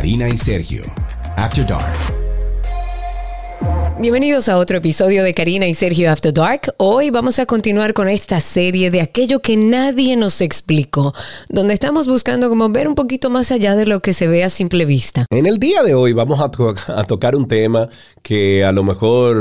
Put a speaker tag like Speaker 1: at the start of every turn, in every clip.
Speaker 1: Karina y Sergio. After Dark.
Speaker 2: Bienvenidos a otro episodio de Karina y Sergio After Dark. Hoy vamos a continuar con esta serie de aquello que nadie nos explicó, donde estamos buscando como ver un poquito más allá de lo que se ve a simple vista.
Speaker 3: En el día de hoy vamos a, to- a tocar un tema que a lo mejor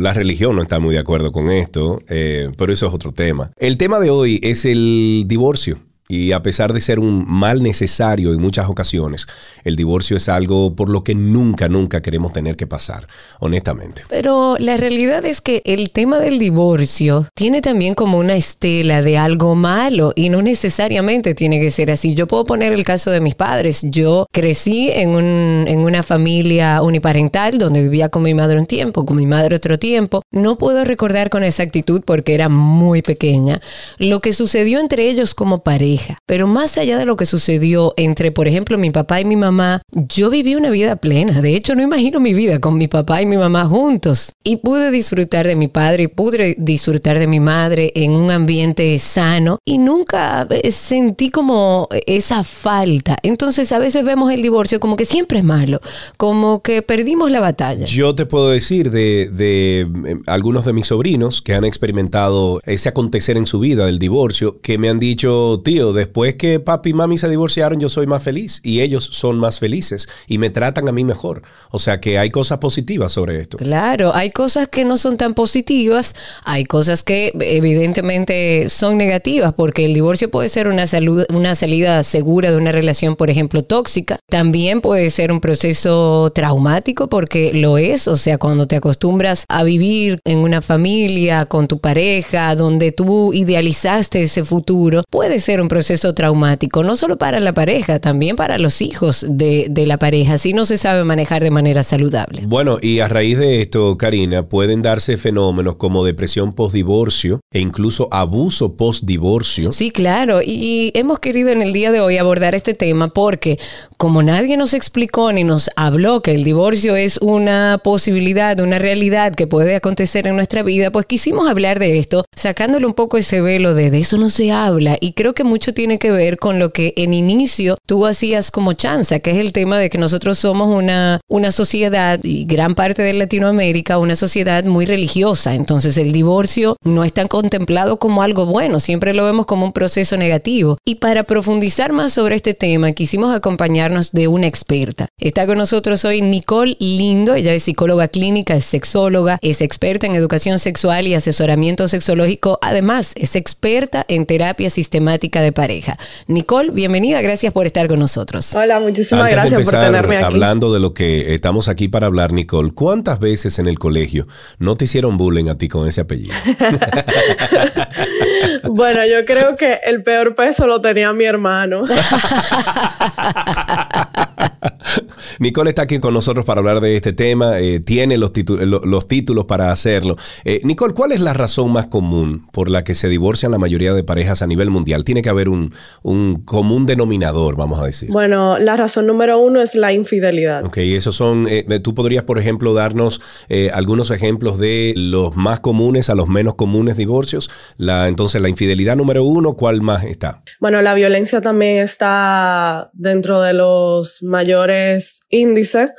Speaker 3: la religión no está muy de acuerdo con esto, eh, pero eso es otro tema. El tema de hoy es el divorcio. Y a pesar de ser un mal necesario en muchas ocasiones, el divorcio es algo por lo que nunca, nunca queremos tener que pasar, honestamente.
Speaker 2: Pero la realidad es que el tema del divorcio tiene también como una estela de algo malo y no necesariamente tiene que ser así. Yo puedo poner el caso de mis padres. Yo crecí en, un- en una familia uniparental donde vivía con mi madre un tiempo, con mi madre otro tiempo. No puedo recordar con exactitud porque era muy pequeña lo que sucedió entre ellos como pareja. Pero más allá de lo que sucedió entre, por ejemplo, mi papá y mi mamá, yo viví una vida plena. De hecho, no imagino mi vida con mi papá y mi mamá juntos. Y pude disfrutar de mi padre y pude disfrutar de mi madre en un ambiente sano y nunca eh, sentí como esa falta. Entonces, a veces vemos el divorcio como que siempre es malo, como que perdimos la batalla.
Speaker 3: Yo te puedo decir de, de, eh, algunos de mis sobrinos que han experimentado ese acontecer en su vida, el divorcio, que me han dicho, tío, después que papi y mami se divorciaron, yo soy más feliz y ellos son más felices y me tratan a mí mejor. O sea que hay cosas positivas sobre esto.
Speaker 2: Claro, hay cosas que no son tan positivas, hay cosas que evidentemente son negativas, porque el divorcio puede ser una, salud, una salida segura de una relación, por ejemplo, tóxica. También puede ser un proceso traumático, porque lo es, o sea, cuando te acostumbras a vivir en una familia, con tu pareja, donde tú idealizaste ese futuro, puede ser un proceso traumático, no solo para la pareja, también para los hijos de, de la pareja, si no se sabe manejar de manera saludable.
Speaker 3: Bueno, y a raíz de esto, Karina, pueden darse fenómenos como depresión postdivorcio e incluso abuso postdivorcio.
Speaker 2: Sí, claro. Y, y hemos querido en el día de hoy abordar este tema porque como nadie nos explicó ni nos habló que el divorcio es una posibilidad, una realidad que puede acontecer en nuestra vida, pues quisimos hablar de esto, sacándole un poco ese velo de de eso no se habla. Y creo que mucho tiene que ver con lo que en inicio tú hacías como chanza, que es el tema de que nosotros somos una, una sociedad y gran parte de Latinoamérica, una sociedad muy religiosa. Entonces el divorcio no es tan contemplado como algo bueno, siempre lo vemos como un proceso negativo. Y para profundizar más sobre este tema, quisimos acompañarnos de una experta. Está con nosotros hoy Nicole Lindo, ella es psicóloga clínica, es sexóloga, es experta en educación sexual y asesoramiento sexológico, además es experta en terapia sistemática de pareja. Nicole, bienvenida, gracias por estar con nosotros.
Speaker 4: Hola, muchísimas
Speaker 3: Antes de
Speaker 4: gracias por tenerme aquí.
Speaker 3: Hablando de lo que estamos aquí para hablar, Nicole, ¿cuántas veces en el colegio no te hicieron bullying a ti con ese apellido?
Speaker 4: Bueno, yo creo que el peor peso lo tenía mi hermano.
Speaker 3: Nicole está aquí con nosotros para hablar de este tema, eh, tiene los, los títulos para hacerlo. Eh, Nicole, ¿cuál es la razón más común por la que se divorcian la mayoría de parejas a nivel mundial? Tiene que haber un, un común denominador, vamos a decir.
Speaker 4: Bueno, la razón número uno es la infidelidad.
Speaker 3: Ok, esos son, eh, tú podrías, por ejemplo, darnos algunos ejemplos de los más comunes a los menos comunes divorcios. La, entonces, la infidelidad número uno, ¿cuál más está?
Speaker 4: Bueno, la violencia también está dentro de los mayores índices,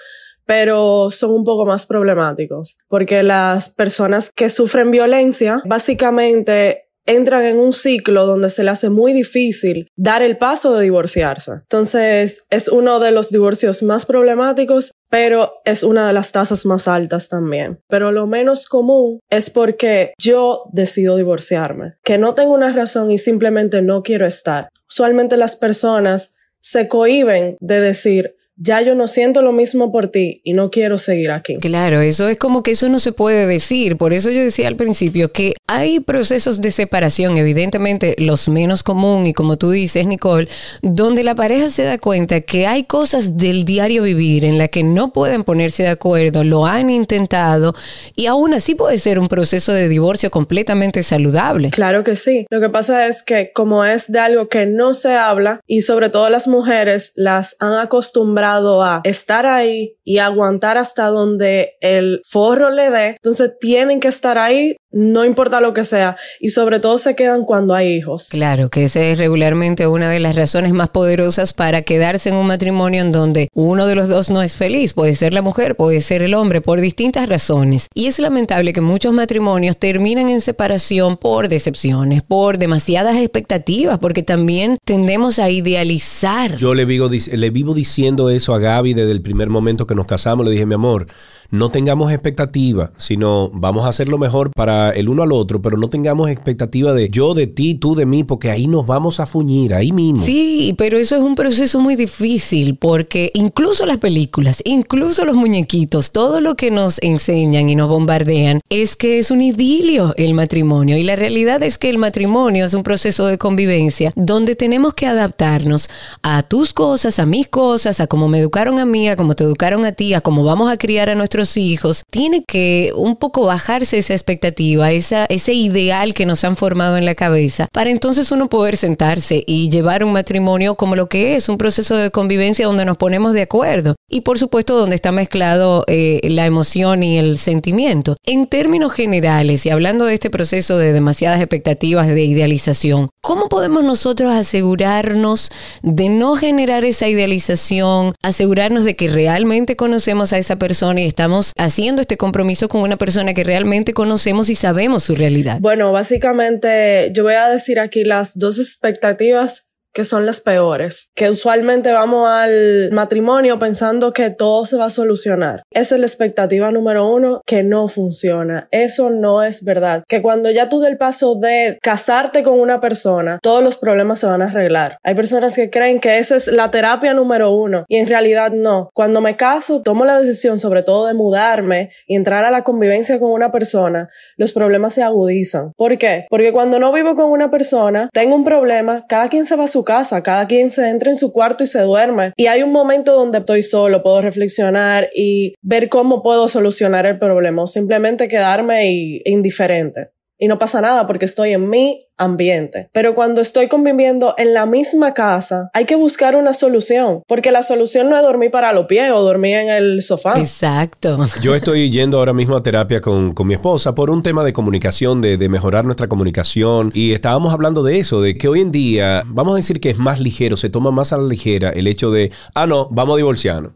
Speaker 4: pero son un poco más problemáticos, porque las personas que sufren violencia básicamente entran en un ciclo donde se le hace muy difícil dar el paso de divorciarse. Entonces, es uno de los divorcios más problemáticos, pero es una de las tasas más altas también. Pero lo menos común es porque yo decido divorciarme, que no tengo una razón y simplemente no quiero estar. Usualmente las personas se cohiben de decir, ya yo no siento lo mismo por ti y no quiero seguir aquí.
Speaker 2: Claro, eso es como que eso no se puede decir. Por eso yo decía al principio que hay procesos de separación, evidentemente los menos común y como tú dices, Nicole, donde la pareja se da cuenta que hay cosas del diario vivir en las que no pueden ponerse de acuerdo, lo han intentado y aún así puede ser un proceso de divorcio completamente saludable.
Speaker 4: Claro que sí. Lo que pasa es que como es de algo que no se habla y sobre todo las mujeres las han acostumbrado a estar ahí y aguantar hasta donde el forro le dé, entonces tienen que estar ahí no importa lo que sea, y sobre todo se quedan cuando hay hijos.
Speaker 2: Claro, que esa es regularmente una de las razones más poderosas para quedarse en un matrimonio en donde uno de los dos no es feliz, puede ser la mujer, puede ser el hombre, por distintas razones. Y es lamentable que muchos matrimonios terminan en separación por decepciones, por demasiadas expectativas, porque también tendemos a idealizar.
Speaker 3: Yo le vivo, le vivo diciendo eso a Gaby desde el primer momento que nos casamos, le dije, mi amor, no tengamos expectativa, sino vamos a hacer lo mejor para el uno al otro, pero no tengamos expectativa de yo de ti, tú de mí, porque ahí nos vamos a fuñir, ahí mismo.
Speaker 2: Sí, pero eso es un proceso muy difícil porque incluso las películas, incluso los muñequitos, todo lo que nos enseñan y nos bombardean es que es un idilio el matrimonio y la realidad es que el matrimonio es un proceso de convivencia donde tenemos que adaptarnos a tus cosas, a mis cosas, a cómo me educaron a mí, a cómo te educaron a ti, a cómo vamos a criar a nuestros hijos, tiene que un poco bajarse esa expectativa, esa, ese ideal que nos han formado en la cabeza, para entonces uno poder sentarse y llevar un matrimonio como lo que es, un proceso de convivencia donde nos ponemos de acuerdo y por supuesto donde está mezclado eh, la emoción y el sentimiento. En términos generales y hablando de este proceso de demasiadas expectativas de idealización, ¿cómo podemos nosotros asegurarnos de no generar esa idealización, asegurarnos de que realmente conocemos a esa persona y está estamos haciendo este compromiso con una persona que realmente conocemos y sabemos su realidad?
Speaker 4: Bueno, básicamente yo voy a decir aquí las dos expectativas que son las peores, que usualmente vamos al matrimonio pensando que todo se va a solucionar. Esa es la expectativa número uno que no funciona. Eso no es verdad. Que cuando ya tú del paso de casarte con una persona, todos los problemas se van a arreglar. Hay personas que creen que esa es la terapia número uno y en realidad no. Cuando me caso, tomo la decisión sobre todo de mudarme y entrar a la convivencia con una persona, los problemas se agudizan. ¿Por qué? Porque cuando no vivo con una persona, tengo un problema, cada quien se va a su casa, cada quien se entra en su cuarto y se duerme. Y hay un momento donde estoy solo, puedo reflexionar y ver cómo puedo solucionar el problema o simplemente quedarme indiferente y no pasa nada porque estoy en mi ambiente. Pero cuando estoy conviviendo en la misma casa, hay que buscar una solución, porque la solución no es dormir para los pies o dormir en el sofá.
Speaker 2: Exacto.
Speaker 3: Yo estoy yendo ahora mismo a terapia con, mi esposa por un tema de comunicación, de, de, mejorar nuestra comunicación y estábamos hablando de eso, de que hoy en día, vamos a decir que es más ligero, se toma más a la ligera el hecho de, ah, no, vamos a divorciarnos.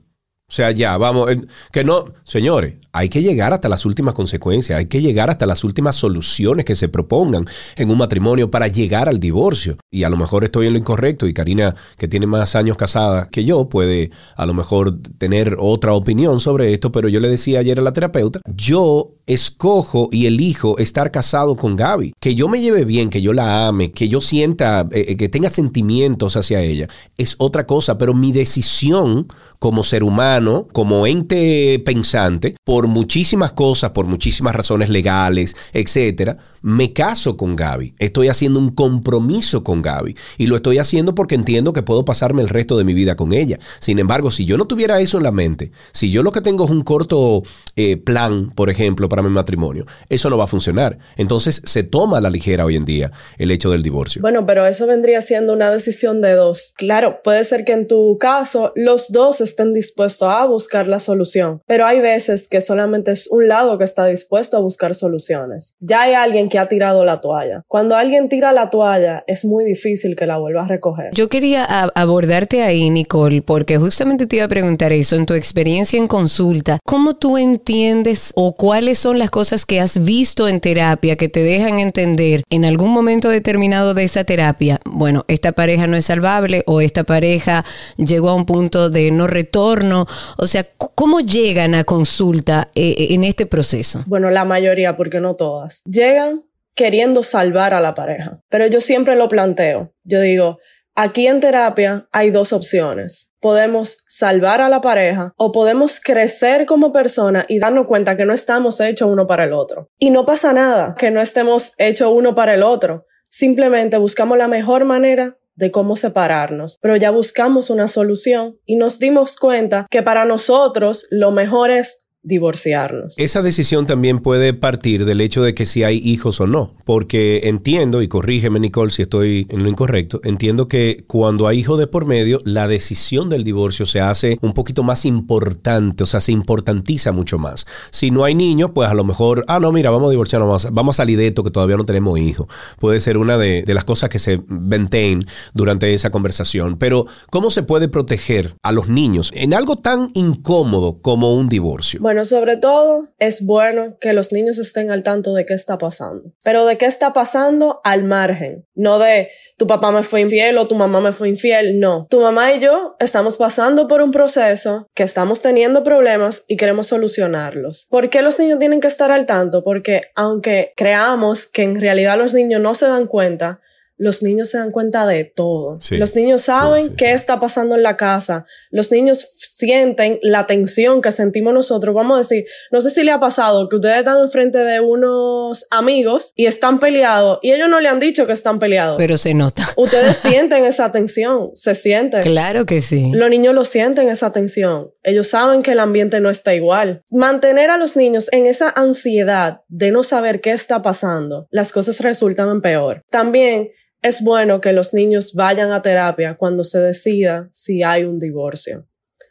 Speaker 3: O sea, ya, vamos, que no, señores, hay que llegar hasta las últimas consecuencias, hay que llegar hasta las últimas soluciones que se propongan en un matrimonio para llegar al divorcio. Y a lo mejor estoy en lo incorrecto y Karina, que tiene más años casada que yo, puede a lo mejor tener otra opinión sobre esto, pero yo le decía ayer a la terapeuta, yo escojo y elijo estar casado con Gaby, que yo me lleve bien, que yo la ame, que yo sienta, eh, eh, que tenga sentimientos hacia ella, es otra cosa, pero mi decisión como ser humano, como ente pensante, por muchísimas cosas, por muchísimas razones legales, etcétera, me caso con Gaby. Estoy haciendo un compromiso con Gaby y lo estoy haciendo porque entiendo que puedo pasarme el resto de mi vida con ella. Sin embargo, si yo no tuviera eso en la mente, si yo lo que tengo es un corto eh, plan, por ejemplo, para mi matrimonio, eso no va a funcionar. Entonces se toma a la ligera hoy en día el hecho del divorcio.
Speaker 4: Bueno, pero eso vendría siendo una decisión de dos. Claro, puede ser que en tu caso los dos estén dispuestos a buscar la solución, pero hay veces que solamente es un lado que está dispuesto a buscar soluciones. Ya hay alguien que ha tirado la toalla. Cuando alguien tira la toalla, es muy difícil que la vuelva a recoger.
Speaker 2: Yo quería abordarte ahí, Nicole, porque justamente te iba a preguntar eso, en tu experiencia en consulta, ¿cómo tú entiendes o cuáles son las cosas que has visto en terapia que te dejan entender en algún momento determinado de esa terapia, bueno, esta pareja no es salvable o esta pareja llegó a un punto de no retorno? O sea, ¿cómo llegan a consulta eh, eh, en este proceso?
Speaker 4: Bueno, la mayoría, porque no todas. Llegan queriendo salvar a la pareja, pero yo siempre lo planteo. Yo digo, aquí en terapia hay dos opciones. Podemos salvar a la pareja o podemos crecer como persona y darnos cuenta que no estamos hechos uno para el otro. Y no pasa nada que no estemos hechos uno para el otro. Simplemente buscamos la mejor manera de cómo separarnos, pero ya buscamos una solución y nos dimos cuenta que para nosotros lo mejor es divorciarnos.
Speaker 3: Esa decisión también puede partir del hecho de que si hay hijos o no, porque entiendo, y corrígeme Nicole si estoy en lo incorrecto, entiendo que cuando hay hijos de por medio, la decisión del divorcio se hace un poquito más importante, o sea, se importantiza mucho más. Si no hay niños, pues a lo mejor, ah, no, mira, vamos a divorciarnos, vamos, a salir de esto que todavía no tenemos hijos. Puede ser una de, de las cosas que se venten durante esa conversación. Pero, ¿cómo se puede proteger a los niños en algo tan incómodo como un divorcio?
Speaker 4: Bueno, sobre todo es bueno que los niños estén al tanto de qué está pasando. Pero de qué está pasando al margen, no de tu papá me fue infiel o tu mamá me fue infiel, no. Tu mamá y yo estamos pasando por un proceso que estamos teniendo problemas y queremos solucionarlos. ¿Por qué los niños tienen que estar al tanto? Porque aunque creamos que en realidad los niños no se dan cuenta, los niños se dan cuenta de todo. Los niños saben qué está pasando en la casa. Los niños sienten la tensión que sentimos nosotros. Vamos a decir, no sé si le ha pasado que ustedes están enfrente de unos amigos y están peleados y ellos no le han dicho que están peleados.
Speaker 2: Pero se nota.
Speaker 4: Ustedes sienten esa tensión, se sienten.
Speaker 2: Claro que sí.
Speaker 4: Los niños lo sienten esa tensión. Ellos saben que el ambiente no está igual. Mantener a los niños en esa ansiedad de no saber qué está pasando, las cosas resultan en peor. También es bueno que los niños vayan a terapia cuando se decida si hay un divorcio.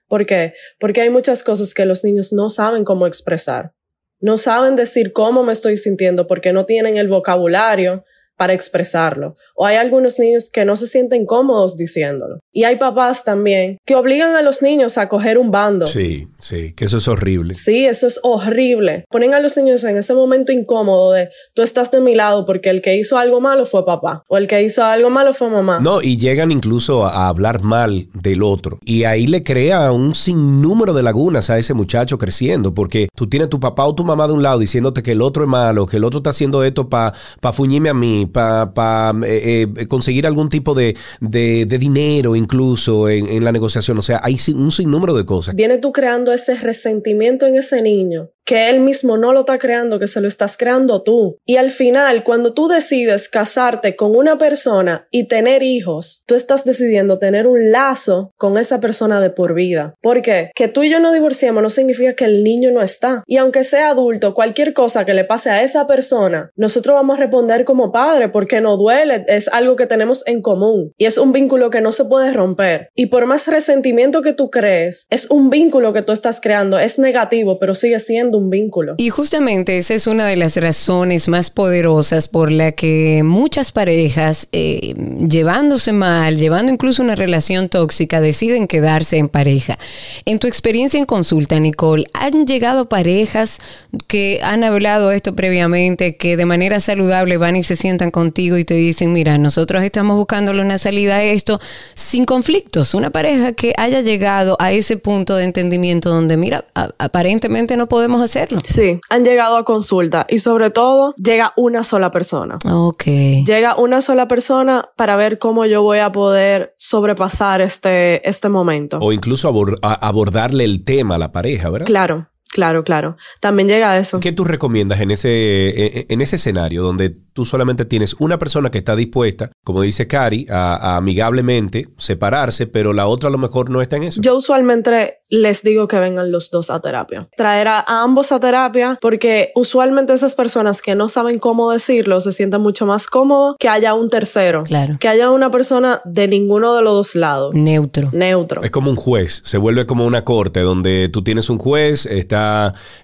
Speaker 4: ¿Por qué? Porque hay muchas cosas que los niños no saben cómo expresar. No saben decir cómo me estoy sintiendo porque no tienen el vocabulario para expresarlo. O hay algunos niños que no se sienten cómodos diciéndolo. Y hay papás también que obligan a los niños a coger un bando.
Speaker 3: Sí, sí, que eso es horrible.
Speaker 4: Sí, eso es horrible. Ponen a los niños en ese momento incómodo de tú estás de mi lado porque el que hizo algo malo fue papá o el que hizo algo malo fue mamá.
Speaker 3: No, y llegan incluso a, hablar mal del otro. Y ahí le crea un sinnúmero de lagunas a ese muchacho creciendo porque tú tienes tu papá o tu mamá de un lado diciéndote que el otro es malo, que el otro está haciendo esto para pa fuñirme a mí, para eh, eh, conseguir algún tipo de, de, dinero incluso en, en, la negociación. O sea, hay un sinnúmero de cosas.
Speaker 4: Viene tú creando ese resentimiento en ese niño que él mismo no lo está creando, que se lo estás creando tú. Y al final, cuando tú decides casarte con una persona y tener hijos, tú estás decidiendo tener un lazo con esa persona de por vida. ¿Por qué? Que tú y yo no divorciemos no significa que el niño no está. Y aunque sea adulto, cualquier cosa que le pase a esa persona, nosotros vamos a responder como padre porque no duele, es algo que tenemos en común y es un vínculo que no se puede romper. Y por más resentimiento que tú crees, es un vínculo que tú estás creando, es negativo, pero sigue siendo un vínculo.
Speaker 2: Y justamente esa es una de las razones más poderosas por la que muchas parejas, eh, llevándose mal, llevando incluso una relación tóxica, deciden quedarse en pareja. En tu experiencia en consulta, Nicole, ¿han llegado parejas que han hablado esto previamente, que de manera saludable van y se sientan contigo y te dicen, mira, nosotros estamos buscándole una salida a esto sin conflictos? Una pareja que haya llegado a ese punto de entendimiento donde, mira, aparentemente no podemos hacerlo.
Speaker 4: Sí, han llegado a consulta y sobre todo llega una sola persona.
Speaker 2: Ok.
Speaker 4: Llega una sola persona para ver cómo yo voy a poder sobrepasar este, este momento.
Speaker 3: O incluso abordarle el tema a la pareja, ¿verdad?
Speaker 4: Claro. Claro, claro. También llega a eso.
Speaker 3: ¿Qué tú recomiendas en ese, en ese escenario donde tú solamente tienes una persona que está dispuesta, como dice Cari, a, amigablemente separarse, pero la otra a lo mejor no está en eso?
Speaker 4: Yo usualmente les digo que vengan los dos a terapia. Traer a, ambos a terapia porque usualmente esas personas que no saben cómo decirlo se sienten mucho más cómodos que haya un tercero.
Speaker 2: Claro.
Speaker 4: Que haya una persona de ninguno de los dos lados.
Speaker 2: Neutro.
Speaker 4: Neutro.
Speaker 3: Es como un juez. Se vuelve como una corte donde tú tienes un juez, está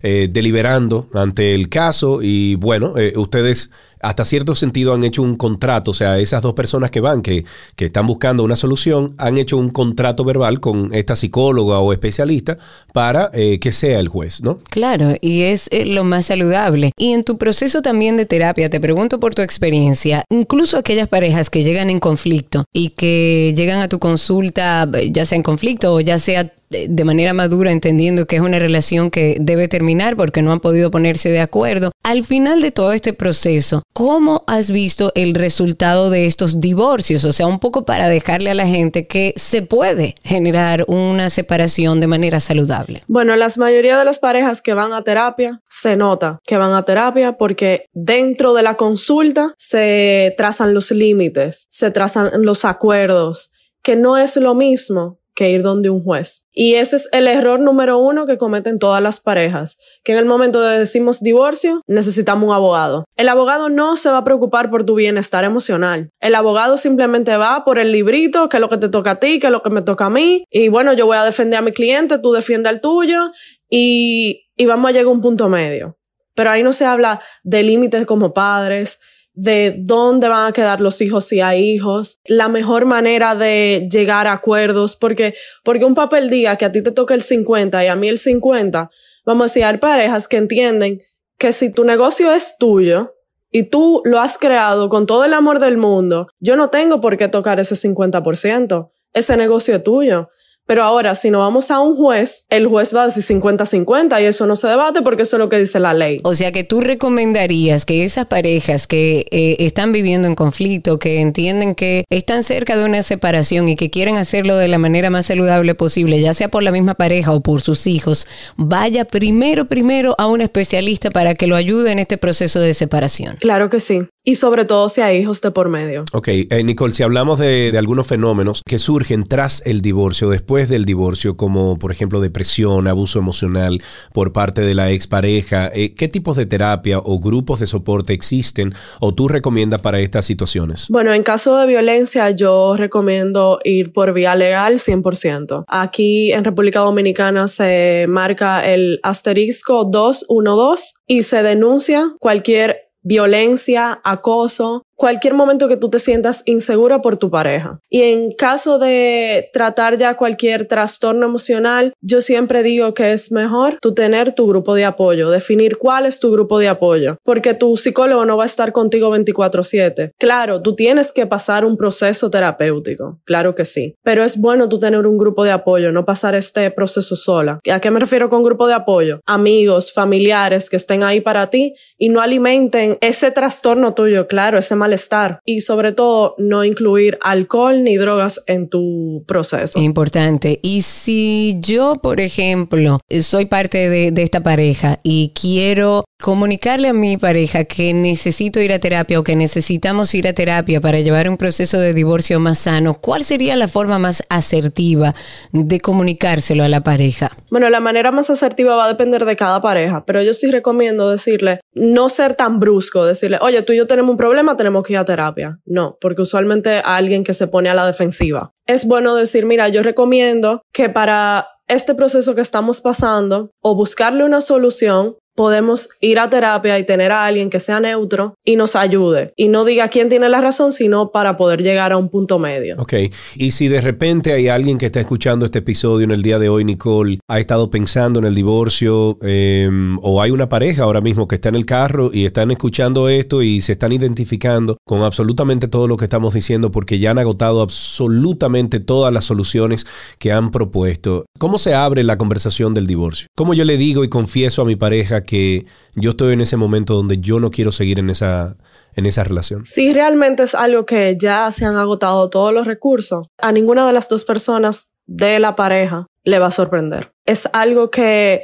Speaker 3: eh, deliberando ante el caso y bueno, eh, ustedes hasta cierto sentido han hecho un contrato, o sea, esas dos personas que van, que, que están buscando una solución, han hecho un contrato verbal con esta psicóloga o especialista para eh, que sea el juez, ¿no?
Speaker 2: Claro, y es eh, lo más saludable. Y en tu proceso también de terapia, te pregunto por tu experiencia, incluso aquellas parejas que llegan en conflicto y que llegan a tu consulta, ya sea en conflicto o ya sea de manera madura, entendiendo que es una relación que debe terminar porque no han podido ponerse de acuerdo. Al final de todo este proceso, ¿cómo has visto el resultado de estos divorcios? O sea, un poco para dejarle a la gente que se puede generar una separación de manera saludable.
Speaker 4: Bueno, la mayoría de las parejas que van a terapia se nota que van a terapia porque dentro de la consulta se trazan los límites, se trazan los acuerdos, que no es lo mismo que ir donde un juez. Y ese es el error número uno que cometen todas las parejas, que en el momento de decimos divorcio, necesitamos un abogado. El abogado no se va a preocupar por tu bienestar emocional. El abogado simplemente va por el librito, que es lo que te toca a ti, que es lo que me toca a mí. Y bueno, yo voy a defender a mi cliente, tú defiende al tuyo y, y vamos a llegar a un punto medio. Pero ahí no se habla de límites como padres, de dónde van a quedar los hijos si hay hijos, la mejor manera de llegar a acuerdos, porque, porque un papel diga que a ti te toca el 50 y a mí el 50, vamos a decir, hay parejas que entienden que si tu negocio es tuyo y tú lo has creado con todo el amor del mundo, yo no tengo por qué tocar ese 50%, ese negocio es tuyo. Pero ahora, si no vamos a un juez, el juez va a decir 50-50 y eso no se debate porque eso es lo que dice la ley.
Speaker 2: O sea que tú recomendarías que esas parejas que eh, están viviendo en conflicto, que entienden que están cerca de una separación y que quieren hacerlo de la manera más saludable posible, ya sea por la misma pareja o por sus hijos, vaya primero, primero a un especialista para que lo ayude en este proceso de separación.
Speaker 4: Claro que sí. Y sobre todo si hay hijos de por medio.
Speaker 3: Ok, eh, Nicole, si hablamos de, de, algunos fenómenos que surgen tras el divorcio, después del divorcio, como por ejemplo depresión, abuso emocional por parte de la expareja, eh, ¿qué tipos de terapia o grupos de soporte existen o tú recomiendas para estas situaciones?
Speaker 4: Bueno, en caso de violencia yo recomiendo ir por vía legal 100%. Aquí en República Dominicana se marca el asterisco 212 y se denuncia cualquier violencia, acoso, cualquier momento que tú te sientas insegura por tu pareja. Y en caso de tratar ya cualquier trastorno emocional, yo siempre digo que es mejor tú tener tu grupo de apoyo, definir cuál es tu grupo de apoyo, porque tu psicólogo no va a estar contigo 24/7. Claro, tú tienes que pasar un proceso terapéutico, claro que sí, pero es bueno tú tener un grupo de apoyo, no pasar este proceso sola. ¿A qué me refiero con grupo de apoyo? Amigos, familiares que estén ahí para ti y no alimenten ese trastorno tuyo, claro, ese malestar y sobre todo no incluir alcohol ni drogas en tu proceso.
Speaker 2: Importante. Y si yo, por ejemplo, soy parte de, de esta pareja y quiero comunicarle a mi pareja que necesito ir a terapia o que necesitamos ir a terapia para llevar un proceso de divorcio más sano, ¿cuál sería la forma más asertiva de comunicárselo a la pareja?
Speaker 4: Bueno, la manera más asertiva va a depender de cada pareja, pero yo sí recomiendo decirle, no ser tan brusco, decirle, oye, tú y yo tenemos un problema, tenemos que ir a terapia. No, porque usualmente a alguien que se pone a la defensiva. Es bueno decir, mira, yo recomiendo que para este proceso que estamos pasando o buscarle una solución, podemos ir a terapia y tener a alguien que sea neutro y nos ayude y no diga quién tiene la razón, sino para poder llegar a un punto medio.
Speaker 3: Ok, y si de repente hay alguien que está escuchando este episodio en el día de hoy, Nicole, ha estado pensando en el divorcio eh, o hay una pareja ahora mismo que está en el carro y están escuchando esto y se están identificando con absolutamente todo lo que estamos diciendo porque ya han agotado absolutamente todas las soluciones que han propuesto. ¿Cómo se abre la conversación del divorcio? ¿Cómo yo le digo y confieso a mi pareja que yo estoy en ese momento donde yo no quiero seguir en esa, en esa relación.
Speaker 4: Si realmente es algo que ya se han agotado todos los recursos, a ninguna de las dos personas de la pareja le va a sorprender. Es algo que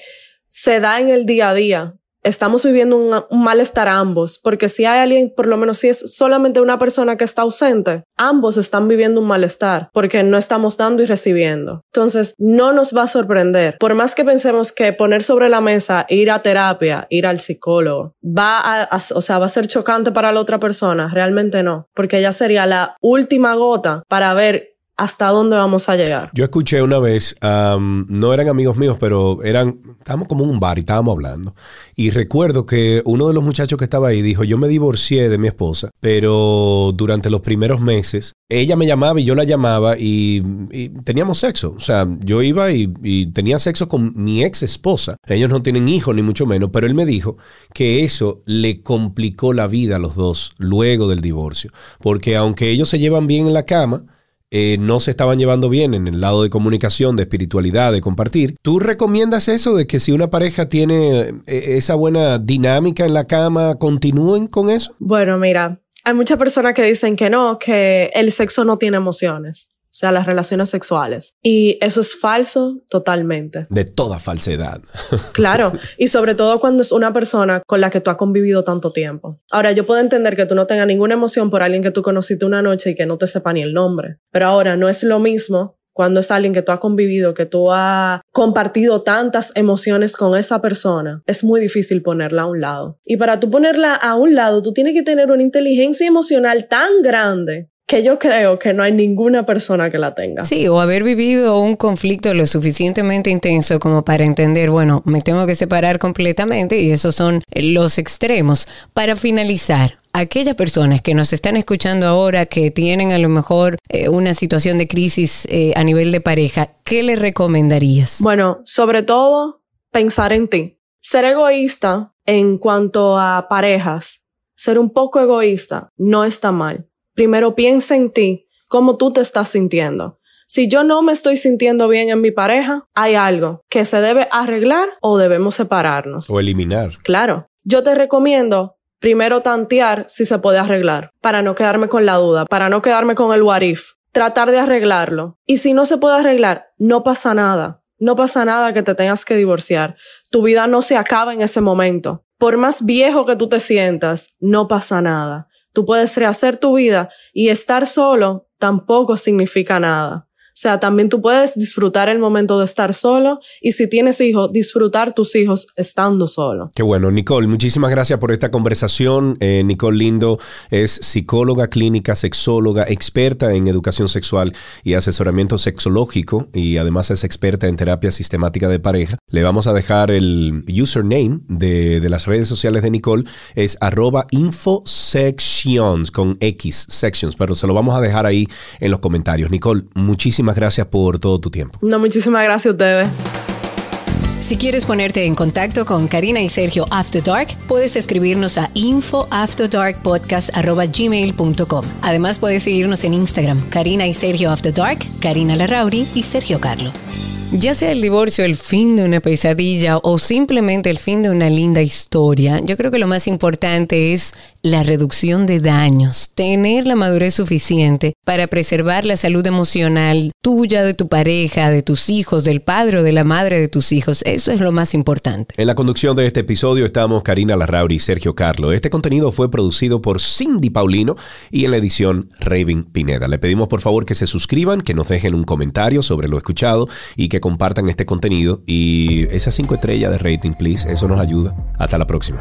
Speaker 4: se da en el día a día estamos viviendo un, malestar ambos, porque si hay alguien, por lo menos si es solamente una persona que está ausente, ambos están viviendo un malestar, porque no estamos dando y recibiendo. Entonces, no nos va a sorprender. Por más que pensemos que poner sobre la mesa, ir a terapia, ir al psicólogo, va a, a o sea, va a ser chocante para la otra persona, realmente no, porque ya sería la última gota para ver hasta dónde vamos a llegar.
Speaker 3: Yo escuché una vez, no eran amigos míos, pero eran, estábamos como en un bar y estábamos hablando. Y recuerdo que uno de los muchachos que estaba ahí dijo, yo me divorcié de mi esposa, pero durante los primeros meses, ella me llamaba y yo la llamaba y, y teníamos sexo. O sea, yo iba y, y tenía sexo con mi ex esposa. Ellos no tienen hijos ni mucho menos, pero él me dijo que eso le complicó la vida a los dos luego del divorcio. Porque aunque ellos se llevan bien en la cama, eh, no se estaban llevando bien en el lado de comunicación, de espiritualidad, de compartir. ¿Tú recomiendas eso de que si una pareja tiene eh, esa buena dinámica en la cama, continúen con eso?
Speaker 4: Bueno, mira, hay muchas personas que dicen que no, que el sexo no tiene emociones. O sea, las relaciones sexuales. Y eso es falso totalmente.
Speaker 3: De toda falsedad.
Speaker 4: claro. Y sobre todo cuando es una persona con la que tú has convivido tanto tiempo. Ahora, yo puedo entender que tú no tengas ninguna emoción por alguien que tú conociste una noche y que no te sepa ni el nombre. Pero ahora, no es lo mismo cuando es alguien que tú has convivido, que tú has compartido tantas emociones con esa persona, es muy difícil ponerla a un lado. Y para tú ponerla a un lado, tú tienes que tener una inteligencia emocional tan grande que yo creo que no hay ninguna persona que la tenga.
Speaker 2: Sí, o haber vivido un conflicto lo suficientemente intenso como para entender, bueno, me tengo que separar completamente y esos son los extremos. Para finalizar, aquellas personas que nos están escuchando ahora que tienen a lo mejor eh, una situación de crisis eh, a nivel de pareja, ¿qué le recomendarías?
Speaker 4: Bueno, sobre todo pensar en ti. Ser egoísta en cuanto a parejas, ser un poco egoísta no está mal. Primero piensa en ti, cómo tú te estás sintiendo. Si yo no me estoy sintiendo bien en mi pareja, hay algo que se debe arreglar o debemos separarnos.
Speaker 3: O eliminar.
Speaker 4: Claro. Yo te recomiendo primero tantear si se puede arreglar, para no quedarme con la duda, para no quedarme con el what if. Tratar de arreglarlo. Y si no se puede arreglar, no pasa nada. No pasa nada que te tengas que divorciar. Tu vida no se acaba en ese momento. Por más viejo que tú te sientas, no pasa nada. Tú puedes rehacer tu vida y estar solo tampoco significa nada. O sea, también tú puedes disfrutar el momento de estar solo y si tienes hijos, disfrutar tus hijos estando solo.
Speaker 3: Qué bueno, Nicole, muchísimas gracias por esta conversación. Eh, Nicole Lindo es psicóloga clínica, sexóloga, experta en educación sexual y asesoramiento sexológico y además es experta en terapia sistemática de pareja. Le vamos a dejar el username de, de las redes sociales de Nicole, es arroba infosections con X, sections, pero se lo vamos a dejar ahí en los comentarios. Nicole, muchísimas gracias por todo tu tiempo.
Speaker 4: No, muchísimas gracias a ustedes.
Speaker 2: Si quieres ponerte en contacto con Karina y Sergio After Dark, puedes escribirnos a infoafterdarkpodcast.gmail.com. Además, puedes seguirnos en Instagram, Karina y Sergio After Dark, Karina Larrauri y Sergio Carlo. Ya sea el divorcio el fin de una pesadilla o simplemente el fin de una linda historia, yo creo que lo más importante es la reducción de daños, tener la madurez suficiente para preservar la salud emocional tuya, de tu pareja, de tus hijos, del padre o de la madre de tus hijos. Eso es lo más importante.
Speaker 3: En la conducción de este episodio estamos Karina Larrauri y Sergio Carlo. Este contenido fue producido por Cindy Paulino y en la edición Raven Pineda. Le pedimos por favor que se suscriban, que nos dejen un comentario sobre lo escuchado y que compartan este contenido y esas cinco estrellas de rating, please. Eso nos ayuda. Hasta la próxima.